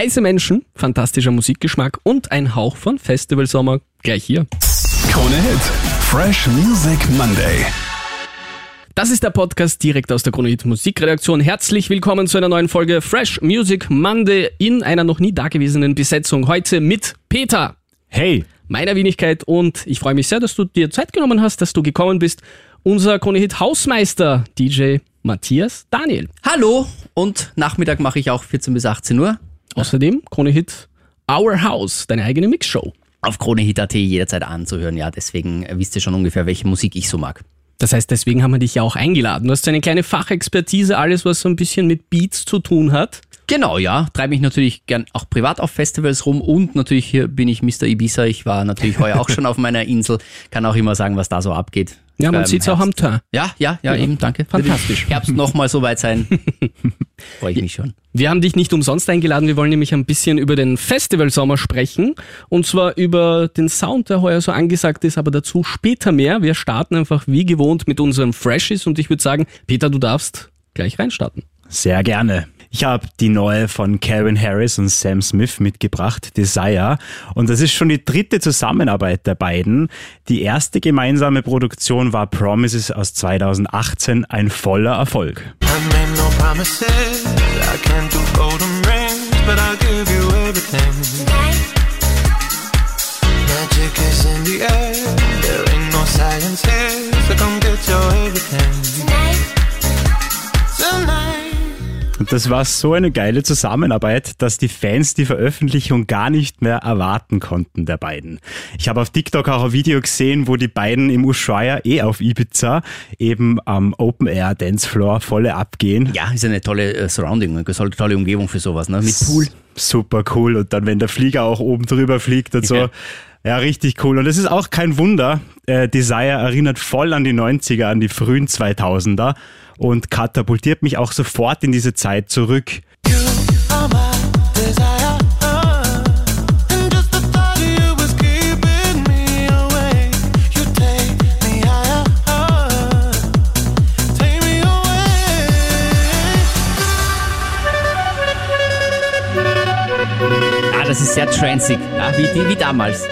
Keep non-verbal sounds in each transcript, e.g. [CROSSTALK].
Heiße Menschen, fantastischer Musikgeschmack und ein Hauch von Festivalsommer gleich hier. Krone Hit. Fresh Music Monday. Das ist der Podcast direkt aus der Krone Hit Musikredaktion. Herzlich willkommen zu einer neuen Folge Fresh Music Monday in einer noch nie dagewesenen Besetzung. Heute mit Peter. Hey. Meiner Wenigkeit und ich freue mich sehr, dass du dir Zeit genommen hast, dass du gekommen bist. Unser Krone Hit Hausmeister, DJ Matthias Daniel. Hallo und Nachmittag mache ich auch 14 bis 18 Uhr. Außerdem Krone Hit Our House, deine eigene Mixshow. Auf KroneHit.at jederzeit anzuhören, ja, deswegen wisst ihr schon ungefähr, welche Musik ich so mag. Das heißt, deswegen haben wir dich ja auch eingeladen. Du hast eine kleine Fachexpertise, alles was so ein bisschen mit Beats zu tun hat. Genau, ja. Treibe mich natürlich gern auch privat auf Festivals rum und natürlich hier bin ich Mr. Ibiza. Ich war natürlich heuer auch schon auf meiner Insel. Kann auch immer sagen, was da so abgeht. Ja, man Ähm, sieht's auch am Teint. Ja, ja, ja, eben, danke. Fantastisch. Herbst nochmal so weit sein. [LAUGHS] Freue ich mich schon. Wir haben dich nicht umsonst eingeladen. Wir wollen nämlich ein bisschen über den Festivalsommer sprechen. Und zwar über den Sound, der heuer so angesagt ist, aber dazu später mehr. Wir starten einfach wie gewohnt mit unserem Freshies und ich würde sagen, Peter, du darfst gleich reinstarten. Sehr gerne. Ich habe die neue von Calvin Harris und Sam Smith mitgebracht, Desire. Und das ist schon die dritte Zusammenarbeit der beiden. Die erste gemeinsame Produktion war Promises aus 2018, ein voller Erfolg. Science here, so come get your everything. Tonight. Und das war so eine geile Zusammenarbeit, dass die Fans die Veröffentlichung gar nicht mehr erwarten konnten, der beiden. Ich habe auf TikTok auch ein Video gesehen, wo die beiden im Ushuaia, eh auf Ibiza, eben am Open Air Dancefloor volle abgehen. Ja, ist eine tolle äh, Surrounding, eine tolle, Umgebung für sowas, ne? Mit Pool. Super cool. Und dann, wenn der Flieger auch oben drüber fliegt und so. Ja. Ja, richtig cool. Und es ist auch kein Wunder. Äh, Desire erinnert voll an die 90er, an die frühen 2000er und katapultiert mich auch sofort in diese Zeit zurück. Ah, das ist sehr transig, ja, wie, wie damals.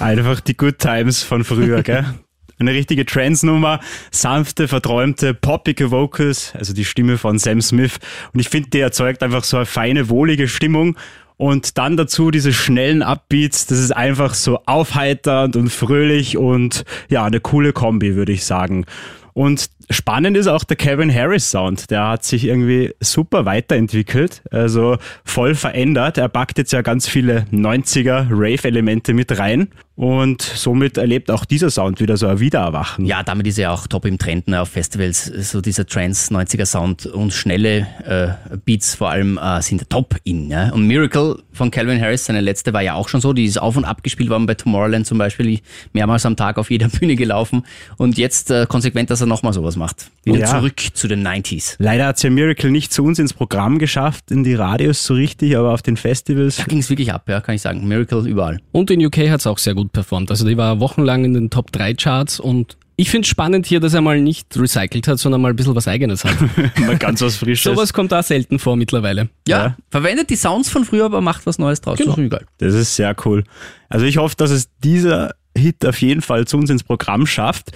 Einfach die Good Times von früher, gell? [LAUGHS] Eine richtige Trance-Nummer, sanfte, verträumte, poppige Vocals, also die Stimme von Sam Smith. Und ich finde, die erzeugt einfach so eine feine, wohlige Stimmung. Und dann dazu diese schnellen Upbeats, das ist einfach so aufheiternd und fröhlich und ja, eine coole Kombi, würde ich sagen. Und spannend ist auch der Kevin Harris Sound. Der hat sich irgendwie super weiterentwickelt, also voll verändert. Er packt jetzt ja ganz viele 90er Rave-Elemente mit rein und somit erlebt auch dieser Sound wieder so ein Wiedererwachen. Ja, damit ist er auch top im Trend ne, auf Festivals. So dieser Trance 90er Sound und schnelle äh, Beats vor allem äh, sind top in. Ja? Und Miracle von Calvin Harris, seine letzte war ja auch schon so. Die ist auf und ab gespielt worden bei Tomorrowland zum Beispiel, mehrmals am Tag auf jeder [LAUGHS] Bühne gelaufen. Und jetzt äh, konsequent, dass er nochmal sowas macht. Wieder Ja. zurück zu den 90s. Leider hat's ja Miracle nicht zu uns ins Programm geschafft, in die Radios so richtig, aber auf den Festivals. Da ging es wirklich ab, ja, kann ich sagen. Miracle überall. Und in UK hat's auch sehr gut performt. Also die war wochenlang in den Top 3 Charts und ich finde spannend hier, dass er mal nicht recycelt hat, sondern mal ein bisschen was eigenes hat. [LAUGHS] Mal ganz was Frisches. Sowas kommt da selten vor mittlerweile. Ja, Ja. verwendet die Sounds von früher, aber macht was Neues draus. Genau. Das. Das ist sehr cool. Also ich hoffe, dass es dieser Hit auf jeden Fall zu uns ins Programm schafft.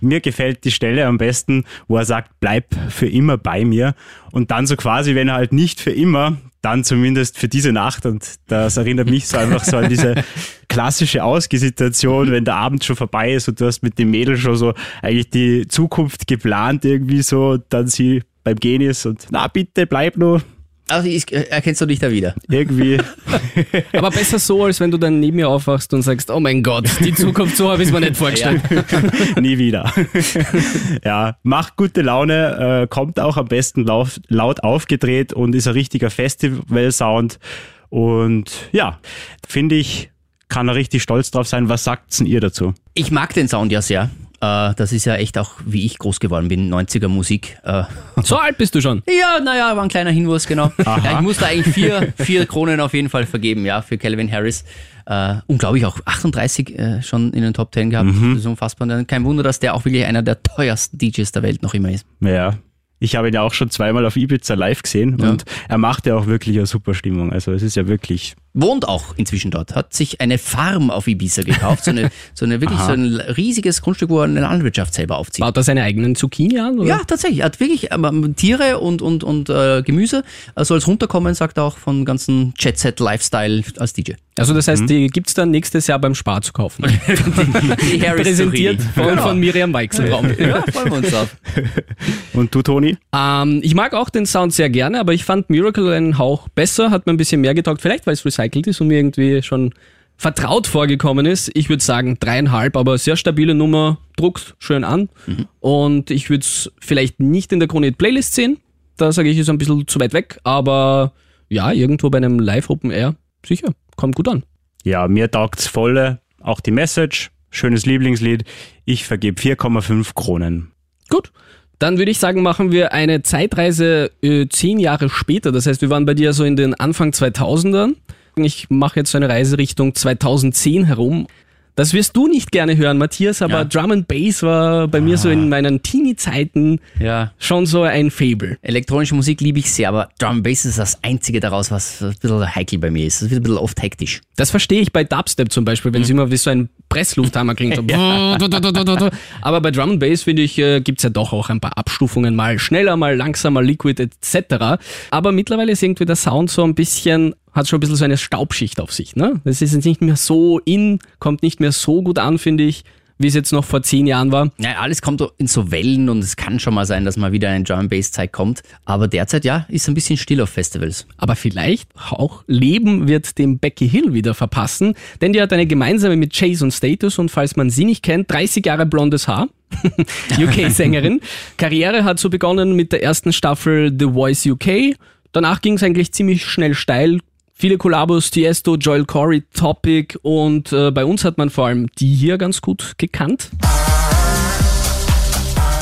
Mir gefällt die Stelle am besten, wo er sagt, bleib für immer bei mir. Und dann so quasi, wenn er halt nicht für immer, dann zumindest für diese Nacht. Und das erinnert mich so einfach so an diese [LAUGHS] klassische Ausgehsituation, wenn der Abend schon vorbei ist und du hast mit dem Mädel schon so eigentlich die Zukunft geplant irgendwie so, dann sie beim Gehen ist und na bitte bleib nur Also ich, äh, erkennst du dich da wieder? irgendwie. [LAUGHS] Aber besser so, als wenn du dann neben mir aufwachst und sagst, oh mein Gott, die Zukunft so habe ich mir nicht vorgestellt. [LAUGHS] Nie wieder. ja, macht gute Laune, äh, kommt auch am besten laut, laut aufgedreht und ist ein richtiger Festival-Sound. Und ja, finde ich, kann er richtig stolz drauf sein. Was sagt's denn ihr dazu? Ich mag den Sound ja sehr. Äh, das ist ja echt auch, wie ich groß geworden bin, 90er Musik. Äh, So alt bist du schon. [LAUGHS] ja, naja, war ein kleiner Hinwurf, genau. Ja, ich musste eigentlich vier, vier Kronen auf jeden Fall vergeben, ja, für Calvin Harris. Äh, und glaube ich auch 38 äh, schon in den Top 10 gehabt. Das ist unfassbar. Kein Wunder, dass der auch wirklich einer der teuersten DJs der Welt noch immer ist. Ja, Ich habe ihn ja auch schon zweimal auf Ibiza live gesehen Ja. und er macht ja auch wirklich eine super Stimmung. Also es ist ja wirklich Wohnt auch inzwischen dort, hat sich eine Farm auf Ibiza gekauft, so eine, so eine wirklich so ein riesiges Grundstück, wo er eine Landwirtschaft selber aufzieht. Baut er seine eigenen Zucchini an? Oder? Ja, tatsächlich. Er hat wirklich ähm, Tiere und, und, und äh, Gemüse. Er soll es runterkommen, sagt er auch, von ganzen Jet-Set-Lifestyle als DJ. Also das Mhm. heißt, die gibt's dann nächstes Jahr beim Spar zu kaufen. [LAUGHS] Die Harris Präsentiert von, Genau. von Miriam Weichselraum. Ja, freuen wir uns drauf. Und du, Toni? Ähm, ich mag auch den Sound sehr gerne, aber ich fand Miracle einen Hauch besser, hat mir ein bisschen mehr getaugt, vielleicht weil es recycelt ist und mir irgendwie schon vertraut vorgekommen ist. Ich würde sagen dreieinhalb, aber sehr stabile Nummer, druckt schön an. Und ich würde es vielleicht nicht in der Krone Playlist sehen. Da sage ich, ist ein bisschen zu weit weg, aber ja, irgendwo bei einem Live Open Air, sicher, kommt gut an. Ja, mir taugt's volle. Auch die Message, schönes Lieblingslied. Ich vergebe 4,5 Kronen. Gut. Dann würde ich sagen, machen wir eine Zeitreise äh, zehn Jahre später. Das heißt, wir waren bei dir so in den Anfang 2000ern. Ich mache jetzt so eine Reise Richtung 2010 herum. Das wirst du nicht gerne hören, Matthias, aber Ja. Drum and Bass war bei mir so in meinen Teenie-Zeiten Ja. schon so ein Fable. Elektronische Musik liebe ich sehr, aber Drum and Bass ist das einzige daraus, was ein bisschen heikel bei mir ist. Das wird ein bisschen oft hektisch. Das verstehe ich bei Dubstep zum Beispiel, wenn es immer wie so ein Presslufthammer klingt. [LAUGHS] So [LAUGHS] Aber bei Drum and Bass, finde ich, äh, gibt's ja doch auch ein paar Abstufungen, mal schneller, mal langsamer, Liquid etc. Aber mittlerweile ist irgendwie der Sound so ein bisschen, hat schon ein bisschen so eine Staubschicht auf sich. Ne? Das ist jetzt nicht mehr so in, kommt nicht mehr so gut an, finde ich, wie es jetzt noch vor zehn Jahren war. Ja, alles kommt in so Wellen und es kann schon mal sein, dass mal wieder eine Drum Bass Zeit kommt. Aber derzeit, ja, ist ein bisschen still auf Festivals. Aber vielleicht auch Leben wird dem Becky Hill wieder verpassen, denn die hat eine gemeinsame mit Chase und Status und falls man sie nicht kennt, 30 Jahre blondes Haar. [LAUGHS] UK-Sängerin. Karriere hat so begonnen mit der ersten Staffel The Voice UK. Danach ging es eigentlich ziemlich schnell steil. Viele Kollabos, Tiesto, Joel Corey, Topic und äh, bei uns hat man vor allem die hier ganz gut gekannt.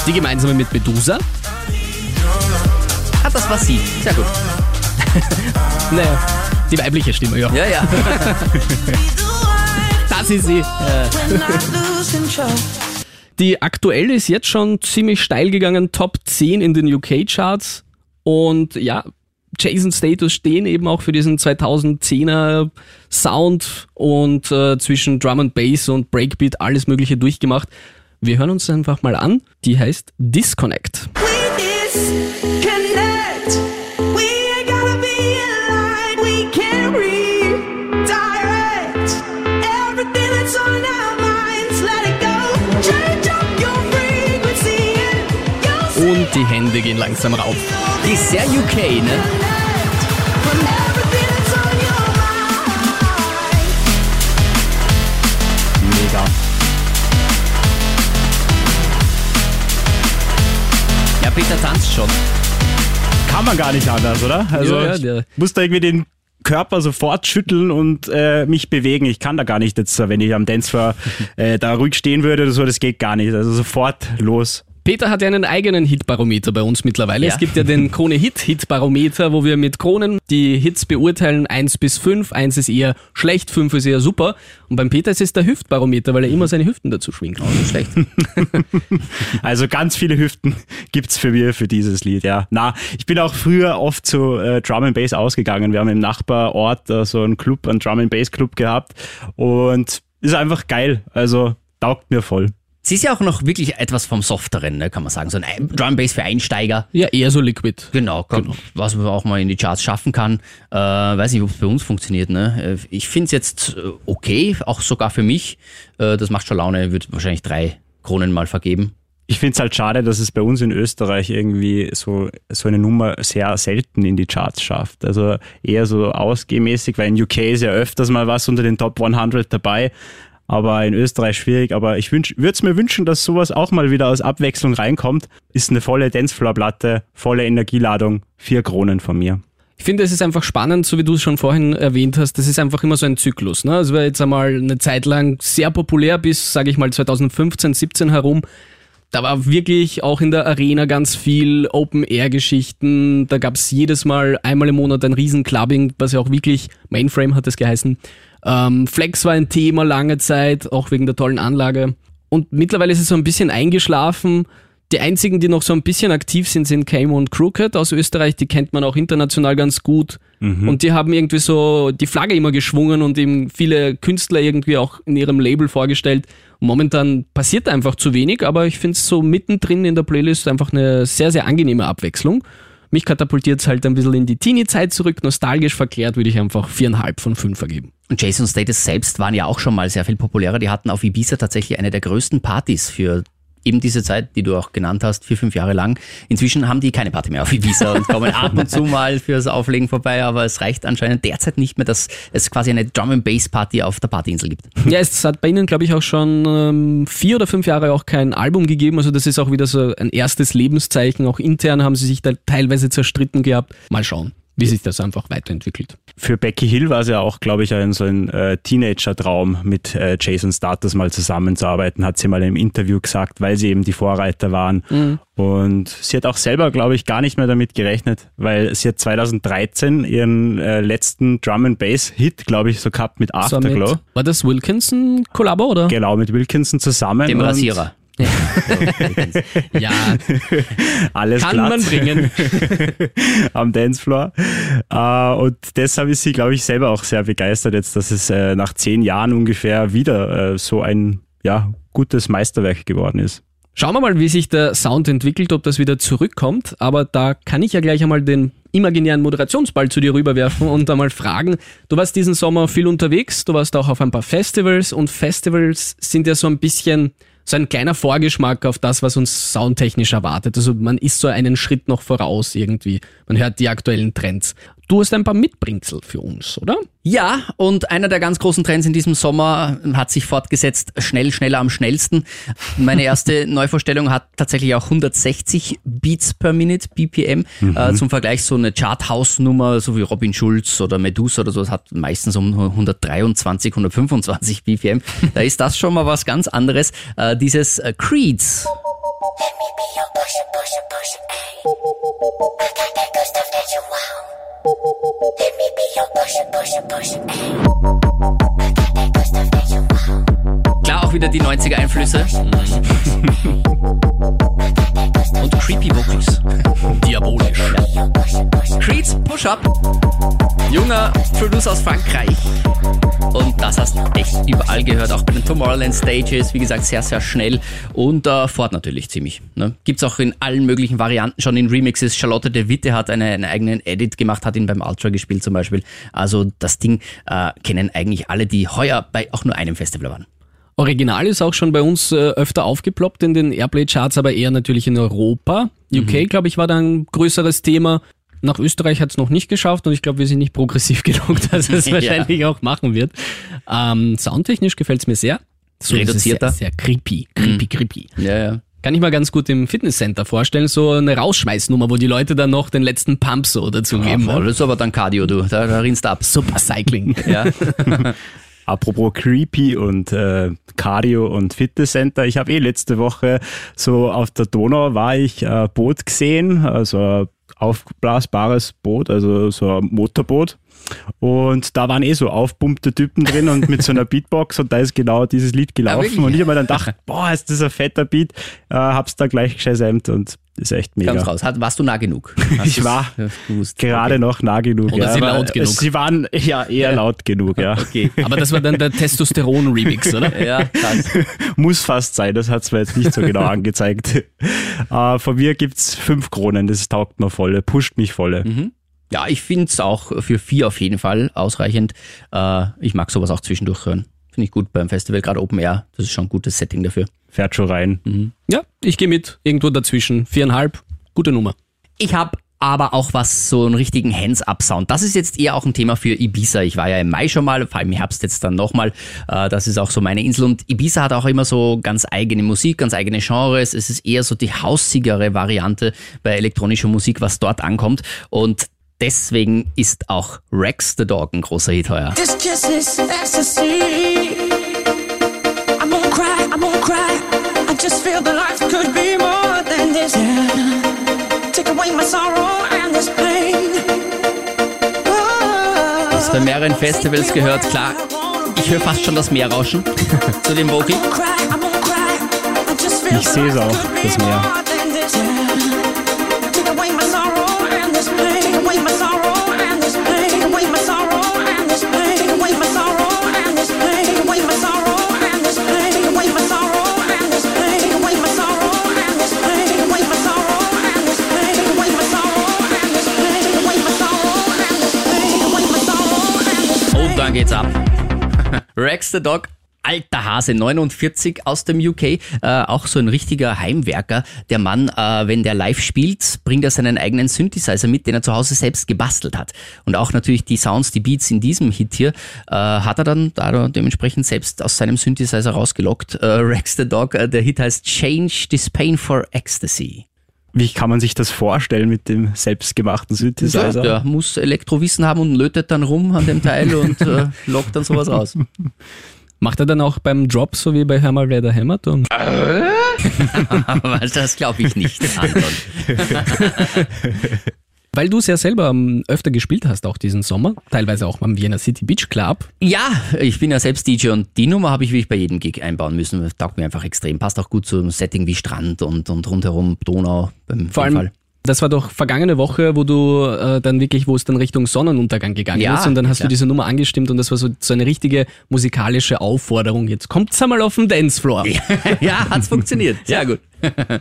Die gemeinsame mit Medusa. Ah, das war sie. Sehr gut. [LAUGHS] Naja, die weibliche Stimme, ja. Ja, ja. [LAUGHS] Das ist sie. Die aktuelle ist jetzt schon ziemlich steil gegangen, Top 10 in den UK-Charts. Und ja, Jason Status stehen eben auch für diesen 2010er Sound und äh, zwischen Drum and Bass und Breakbeat alles Mögliche durchgemacht. Wir hören uns einfach mal an. Die heißt Disconnect. We disconnect. We die Hände gehen langsam rauf. Die ist sehr UK, ne? Mega. Ja, Peter tanzt schon. Kann man gar nicht anders, oder? Also Ja, ja, ich der- muss da irgendwie den Körper sofort schütteln und äh, mich bewegen. Ich kann da gar nicht jetzt, wenn ich am Dancefloor äh, da ruhig stehen würde oder so, das geht gar nicht. Also sofort los. Peter hat ja einen eigenen Hitbarometer bei uns mittlerweile. Ja. Es gibt ja den [LAUGHS] Krone Hit Hitbarometer, wo wir mit Kronen die Hits beurteilen, 1 bis 5. 1 ist eher schlecht, 5 ist eher super. Und beim Peter ist es der Hüftbarometer, weil er immer seine Hüften dazu schwingt. Nicht schlecht. [LAUGHS] Also ganz viele Hüften gibt's für mir für dieses Lied, ja. Na, ich bin auch früher oft zu äh, Drum and Bass ausgegangen. Wir haben im Nachbarort äh, so einen Club, einen Drum and Bass Club gehabt und ist einfach geil. Also taugt mir voll. Sie ist ja auch noch wirklich etwas vom Softeren, ne, kann man sagen. So ein Drum Bass für Einsteiger. Ja, eher so Liquid. Genau, kann, was man auch mal in die Charts schaffen kann. Äh, weiß nicht, ob es bei uns funktioniert. Ne? Äh, Ich finde es jetzt äh, okay, auch sogar für mich. Äh, das macht schon Laune, würde wahrscheinlich drei Kronen mal vergeben. Ich find's halt schade, dass es bei uns in Österreich irgendwie so, so eine Nummer sehr selten in die Charts schafft. Also eher so ausgehmäßig, weil in UK ist ja öfters mal was unter den Top 100 dabei. Aber in Österreich schwierig. Aber ich würde es mir wünschen, dass sowas auch mal wieder aus Abwechslung reinkommt. Ist eine volle Dancefloor-Platte, volle Energieladung, vier Kronen von mir. Ich finde, es ist einfach spannend, so wie du es schon vorhin erwähnt hast, das ist einfach immer so ein Zyklus. Ne? Es war jetzt einmal eine Zeit lang sehr populär bis, sage ich mal, 2015, 17 herum. Da war wirklich auch in der Arena ganz viel Open-Air-Geschichten. Da gab es jedes Mal einmal im Monat ein Riesen-Clubbing, was ja auch wirklich, Mainframe hat es geheißen. Ähm, Flex war ein Thema lange Zeit, auch wegen der tollen Anlage. Und mittlerweile ist es so ein bisschen eingeschlafen. Die einzigen, die noch so ein bisschen aktiv sind, sind Camo und Crooked aus Österreich. Die kennt man auch international ganz gut. Und die haben irgendwie so die Flagge immer geschwungen und eben viele Künstler irgendwie auch in ihrem Label vorgestellt. Momentan passiert einfach zu wenig, aber ich finde es so mittendrin in der Playlist einfach eine sehr, sehr angenehme Abwechslung. Mich katapultiert es halt ein bisschen in die Teenie-Zeit zurück. Nostalgisch verklärt würde ich einfach viereinhalb von fünf vergeben. Und Jason Status selbst waren ja auch schon mal sehr viel populärer. Die hatten auf Ibiza tatsächlich eine der größten Partys für eben diese Zeit, die du auch genannt hast, vier, fünf Jahre lang. Inzwischen haben die keine Party mehr auf Ibiza und kommen ab und zu mal fürs Auflegen vorbei, aber es reicht anscheinend derzeit nicht mehr, dass es quasi eine Drum and Bass Party auf der Partyinsel gibt. Ja, es hat bei Ihnen, glaube ich, auch schon ähm, vier oder fünf Jahre auch kein Album gegeben. Also das ist auch wieder so ein erstes Lebenszeichen. Auch intern haben sie sich da teilweise zerstritten gehabt. Mal schauen, wie sich das einfach weiterentwickelt. Für Becky Hill war es ja auch, glaube ich, ein, so ein äh, Teenager-Traum, mit äh, Jason Status mal zusammenzuarbeiten, hat sie mal im Interview gesagt, weil sie eben die Vorreiter waren. Und sie hat auch selber, glaube ich, gar nicht mehr damit gerechnet, weil sie hat 2013 ihren äh, letzten Drum and Bass Hit, glaube ich, so gehabt mit So mit, Afterglow. war das Wilkinson-Kollabo, oder? Genau, mit Wilkinson zusammen. Dem Rasierer. [LAUGHS] Ja, Alles kann glatt. man bringen. [LAUGHS] am Dancefloor. Äh, und deshalb ist sie, glaube ich, selber auch sehr begeistert jetzt, dass es äh, nach zehn Jahren ungefähr wieder äh, so ein ja, gutes Meisterwerk geworden ist. Schauen wir mal, wie sich der Sound entwickelt, ob das wieder zurückkommt. Aber da kann ich ja gleich einmal den imaginären Moderationsball zu dir rüberwerfen und einmal fragen. Du warst diesen Sommer viel unterwegs, du warst auch auf ein paar Festivals und Festivals sind ja so ein bisschen so ein kleiner Vorgeschmack auf das, was uns soundtechnisch erwartet. Also man ist so einen Schritt noch voraus irgendwie. Man hört die aktuellen Trends. Du hast ein paar Mitbringsel für uns, oder? Ja, und einer der ganz großen Trends in diesem Sommer hat sich fortgesetzt, schnell, schneller am schnellsten. Meine erste [LAUGHS] Neuvorstellung hat tatsächlich auch 160 Beats per Minute, BPM. Äh, zum Vergleich so eine Chart-House-Nummer, so wie Robin Schulz oder Medusa oder so, das hat meistens um 123, 125 BPM. Da ist das schon mal was ganz anderes. Äh, dieses äh, Creeds. Let me, be your push, push, push, ayy. Wieder die 90er Einflüsse. [LAUGHS] Und creepy Vocals. Diabolisch. Creeds Push-Up. Junger Producer aus Frankreich. Und das hast du echt überall gehört, auch bei den Tomorrowland Stages. Wie gesagt, sehr, sehr schnell. Und äh, fort natürlich ziemlich. Ne? Gibt's auch in allen möglichen Varianten schon in Remixes. Charlotte de Witte hat eine, einen eigenen Edit gemacht, hat ihn beim Ultra gespielt zum Beispiel. Also das Ding äh, kennen eigentlich alle, die heuer bei auch nur einem Festival waren. Original ist auch schon bei uns äh, öfter aufgeploppt in den Airplay-Charts, aber eher natürlich in Europa. UK, glaube ich, war da ein größeres Thema. Nach Österreich hat es noch nicht geschafft und ich glaube, wir sind nicht progressiv [LAUGHS] genug, dass es [LAUGHS] Ja. wahrscheinlich auch machen wird. Ähm, soundtechnisch gefällt es mir sehr. So Reduzierter. Sehr, sehr creepy, creepy, creepy. Ja, ja. Kann ich mir ganz gut im Fitnesscenter vorstellen, so eine Rausschmeißnummer, wo die Leute dann noch den letzten Pump so dazu Ja, geben. voll. Das ist aber dann Cardio, du. Da, da rinnst du ab. Super Cycling. Ja. [LAUGHS] Apropos Creepy und äh, Cardio und Fitnesscenter. Ich habe eh letzte Woche so auf der Donau war ich äh, Boot gesehen, also ein aufblasbares Boot, also so ein Motorboot. Und da waren eh so aufpumpte Typen drin und mit so einer [LAUGHS] Beatbox und da ist genau dieses Lied gelaufen. wirklich? und ich habe mir dann gedacht, boah, ist das ein fetter Beat. Äh, hab's da gleich geschesämt und ist echt mega. Ganz raus. Hat, warst du nah genug? [LAUGHS] Hast Ich war? Gerade Okay. noch nah genug. Oder ja, sie laut genug. Sie waren ja eher laut genug, ja. Okay. Aber das war dann der [LAUGHS] Testosteron-Remix, oder? Ja, krass. Muss fast sein, das hat mir jetzt nicht so genau angezeigt. Äh, von mir gibt's fünf Kronen, das taugt mir volle, pusht mich volle. Ja, ich finde es auch für vier auf jeden Fall ausreichend. Äh, ich mag sowas auch zwischendurch hören. Finde ich gut beim Festival, gerade Open Air. Das ist schon ein gutes Setting dafür. Fährt schon rein. Ja, ich gehe mit. Irgendwo dazwischen. Viereinhalb. Gute Nummer. Ich habe aber auch was, so einen richtigen Hands-Up-Sound. Das ist jetzt eher auch ein Thema für Ibiza. Ich war ja im Mai schon mal, vor allem im Herbst jetzt dann nochmal. Äh, das ist auch so meine Insel. Und Ibiza hat auch immer so ganz eigene Musik, ganz eigene Genres. Es ist eher so die hausigere Variante bei elektronischer Musik, was dort ankommt. Und deswegen ist auch Rex the Dog ein großer Hit heuer. This kiss is ecstasy. I'm gonna cry, I'm gonna cry. I just feel that life could be more than this. Yeah. Take away my sorrow and this pain. Oh. Das bei mehreren Festivals gehört, klar. Ich höre fast schon das Meerrauschen zu dem Vocal. Ich sehe es auch, das Meer. Geht's ab. [LAUGHS] Rex the Dog. Alter Hase, 49 aus dem UK, äh, auch so ein richtiger Heimwerker. Der Mann, äh, wenn der live spielt, bringt er seinen eigenen Synthesizer mit, den er zu Hause selbst gebastelt hat. Und auch natürlich die Sounds, die Beats in diesem Hit hier, äh, hat er dann da dementsprechend selbst aus seinem Synthesizer rausgelockt. Äh, Rex the Dog, äh, der Hit heißt Change This Pain for Ecstasy. Wie kann man sich das vorstellen mit dem selbstgemachten Ja, Synthesizer? der muss Elektrowissen haben und lötet dann rum an dem Teil und äh, [LAUGHS] lockt dann sowas raus. Macht er dann auch beim Drop so wie bei Hammer hämmert? Und [LAUGHS] Aber das glaube ich nicht, Anton. [LAUGHS] weil du es ja selber ähm, öfter gespielt hast, auch diesen Sommer, teilweise auch am Vienna City Beach Club. Ja, ich bin ja selbst DJ und die Nummer habe ich wirklich bei jedem Gig einbauen müssen. Das taugt mir einfach extrem. Passt auch gut zum Setting wie Strand und, und rundherum Donau beim Vor Fall. allem, das war doch vergangene Woche, wo du äh, dann wirklich, wo es dann Richtung Sonnenuntergang gegangen Ja, ist und dann hast klar. du diese Nummer angestimmt und das war so, so eine richtige musikalische Aufforderung. Jetzt kommt's einmal auf den Dancefloor. ja, [LAUGHS] hat's funktioniert. Sehr gut. [LAUGHS]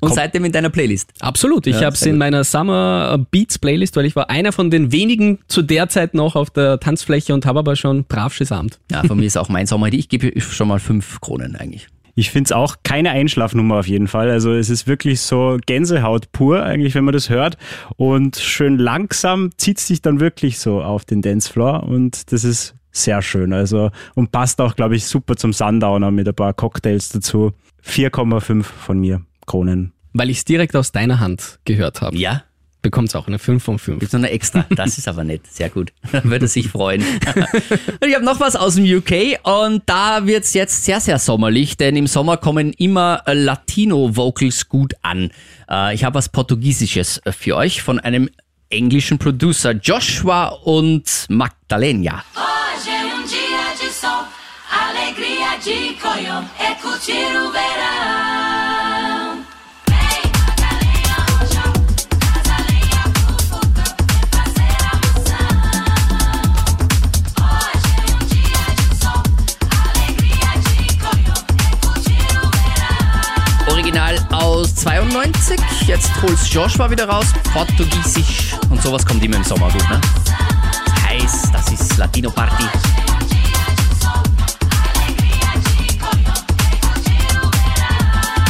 Und seitdem in deiner Playlist. Absolut. Ich Ja, habe es in meiner Summer Beats Playlist, weil ich war einer von den wenigen zu der Zeit noch auf der Tanzfläche und habe aber schon brav gesamt. Ja, von mir ist auch mein Sommer. Ich gebe schon mal fünf Kronen eigentlich. Ich finde es auch keine Einschlafnummer auf jeden Fall. Also es ist wirklich so Gänsehaut pur, eigentlich, wenn man das hört. Und schön langsam zieht sich dann wirklich so auf den Dancefloor und das ist sehr schön. Also und passt auch, glaube ich, super zum Sundowner mit ein paar Cocktails dazu. 4,5 von mir Kronen. Weil ich es direkt aus deiner Hand gehört habe. Ja, Bekommt es auch eine 5 von 5. Gibt's noch eine extra? Das ist aber nett. Sehr gut. [LAUGHS] Würde sich freuen. [LAUGHS] Ich habe noch was aus dem UK und da wird's jetzt sehr, sehr sommerlich, denn im Sommer kommen immer äh, Latino-Vocals gut an. Äh, Ich habe was Portugiesisches äh, für euch von einem englischen Producer Joshua und Magdalena. Hoje é um dia de sol, alegria de coió, é curtir o verão. 92. Jetzt holt's Joshua wieder raus. Portugiesisch. Und sowas kommt immer im Sommer gut, ne? Heiß, das ist Latino Party.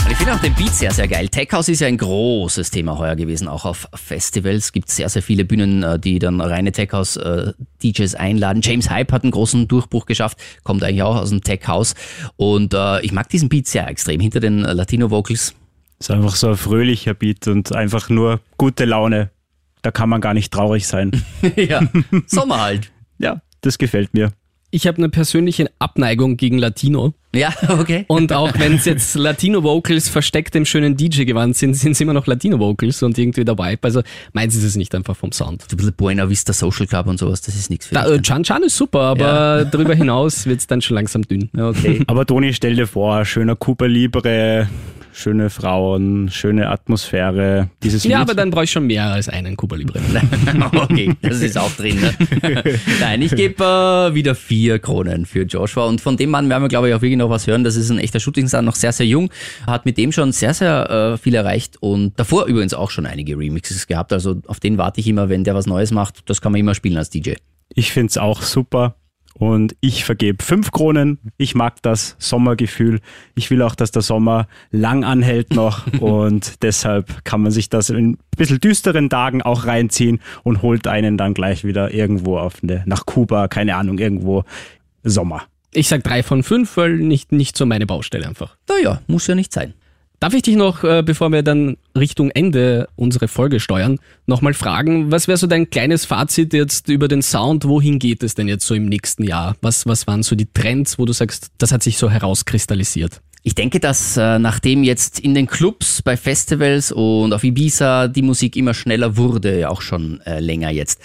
Ich finde auch den Beat sehr, sehr geil. Tech House ist ja ein großes Thema heuer gewesen, auch auf Festivals. Es gibt sehr, sehr viele Bühnen, äh, die dann reine Tech House äh, DJs einladen. James Hype hat einen großen Durchbruch geschafft, kommt eigentlich auch aus dem Tech House. Und äh, ich mag diesen Beat sehr extrem. Hinter den Latino Vocals Ist einfach so ein fröhlicher Beat und einfach nur gute Laune. Da kann man gar nicht traurig sein. [LAUGHS] ja, Sommer halt. [LAUGHS] Ja, das gefällt mir. Ich habe eine persönliche Abneigung gegen Latino. Ja, okay. Und auch wenn es jetzt Latino-Vocals versteckt im schönen DJ-Gewand sind, sind es immer noch Latino-Vocals und irgendwie der Vibe. Also meins ist es nicht einfach vom Sound. So ein bisschen Buena Vista Social Club und sowas, das ist nichts für Da, dich. äh, dann. Chan Chan ist super, aber [LAUGHS] darüber hinaus wird es dann schon langsam dünn. Ja, okay. Aber Toni, stell dir vor, schöner Cuba Libre, schöne Frauen, schöne Atmosphäre. Dieses Ja, Lied. aber dann brauche ich schon mehr als einen Kuba Libre. [LAUGHS] okay, das ist auch drin. Ne? [LAUGHS] Nein, ich gebe äh, wieder vier Kronen für Joshua. Und von dem Mann werden wir, glaube ich, auch wirklich noch was hören. Das ist ein echter Shootingstar, noch sehr, sehr jung. Hat mit dem schon sehr, sehr äh, viel erreicht. Und davor übrigens auch schon einige Remixes gehabt. Also auf den warte ich immer, wenn der was Neues macht. Das kann man immer spielen als DJ. Ich finde es auch super und ich vergebe fünf Kronen. Ich mag das Sommergefühl. Ich will auch, dass der Sommer lang anhält noch [LAUGHS] und deshalb kann man sich das in ein bisschen düsteren Tagen auch reinziehen und holt einen dann gleich wieder irgendwo auf eine, nach Kuba, keine Ahnung, irgendwo Sommer. Ich sag drei von fünf, weil nicht, nicht so meine Baustelle einfach. Naja, muss ja nicht sein. Darf ich dich noch, äh, bevor wir dann Richtung Ende unsere Folge steuern, nochmal fragen, was wäre so dein kleines Fazit jetzt über den Sound? Wohin geht es denn jetzt so im nächsten Jahr? Was, was waren so die Trends, wo du sagst, das hat sich so herauskristallisiert? Ich denke, dass äh, nachdem jetzt in den Clubs, bei Festivals und auf Ibiza die Musik immer schneller wurde, auch schon äh, länger jetzt,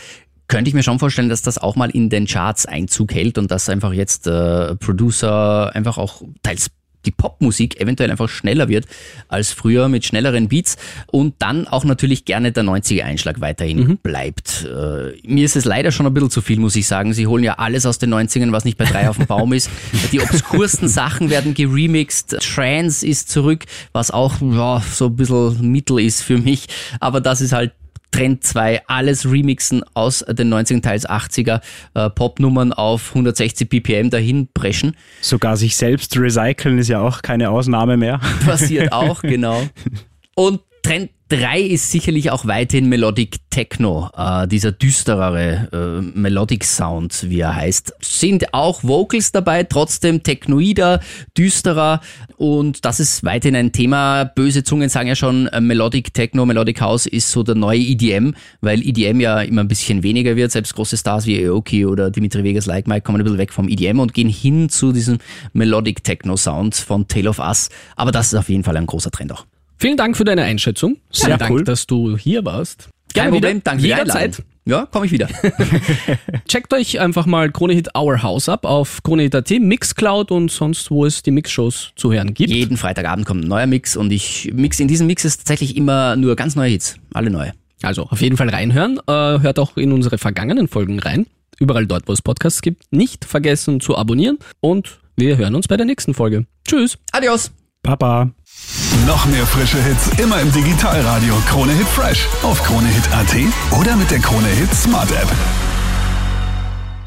könnte ich mir schon vorstellen, dass das auch mal in den Charts Einzug hält und dass einfach jetzt äh, Producer einfach auch teils die Popmusik eventuell einfach schneller wird als früher mit schnelleren Beats und dann auch natürlich gerne der 90er-Einschlag weiterhin bleibt. Äh, mir ist es leider schon ein bisschen zu viel, muss ich sagen. Sie holen ja alles aus den 90ern, was nicht bei drei auf dem Baum ist. [LAUGHS] Die obskursten Sachen werden geremixed. Trance ist zurück, was auch ja, so ein bisschen Mittel ist für mich. Aber das ist halt Trend 2, alles remixen aus den 90er, teils 80er äh, Popnummern auf 160 BPM dahin preschen. Sogar sich selbst recyceln ist ja auch keine Ausnahme mehr. Passiert auch, [LAUGHS] genau. Und Trend 3 ist sicherlich auch weiterhin Melodic Techno, äh, dieser düsterere äh, Melodic Sound, wie er heißt. Sind auch Vocals dabei, trotzdem technoider, düsterer und das ist weiterhin ein Thema. Böse Zungen sagen ja schon, äh, Melodic Techno, Melodic House ist so der neue EDM, weil EDM ja immer ein bisschen weniger wird. Selbst große Stars wie Aoki oder Dimitri Vegas Like Mike kommen ein bisschen weg vom EDM und gehen hin zu diesem Melodic Techno Sound von Tale of Us. Aber das ist auf jeden Fall ein großer Trend auch. Vielen Dank für deine Einschätzung. Sehr Vielen Dank, cool. dass du hier warst. Kein Gerne Problem, wieder. danke Jederzeit. Ja, komme ich wieder. [LAUGHS] Checkt euch einfach mal Krone Hit Our House ab auf KroneHit.at, Mixcloud und sonst, wo es die Mixshows zu hören gibt. Jeden Freitagabend kommt ein neuer Mix und ich mix in diesem Mix ist tatsächlich immer nur ganz neue Hits. Alle neue. Also auf jeden Fall reinhören. Äh, hört auch in unsere vergangenen Folgen rein. Überall dort, wo es Podcasts gibt. Nicht vergessen zu abonnieren. Und wir hören uns bei der nächsten Folge. Tschüss. Adios! Baba. Noch mehr frische Hits immer im Digitalradio Krone Hit Fresh auf kronehit.at oder mit der Krone Hit Smart App.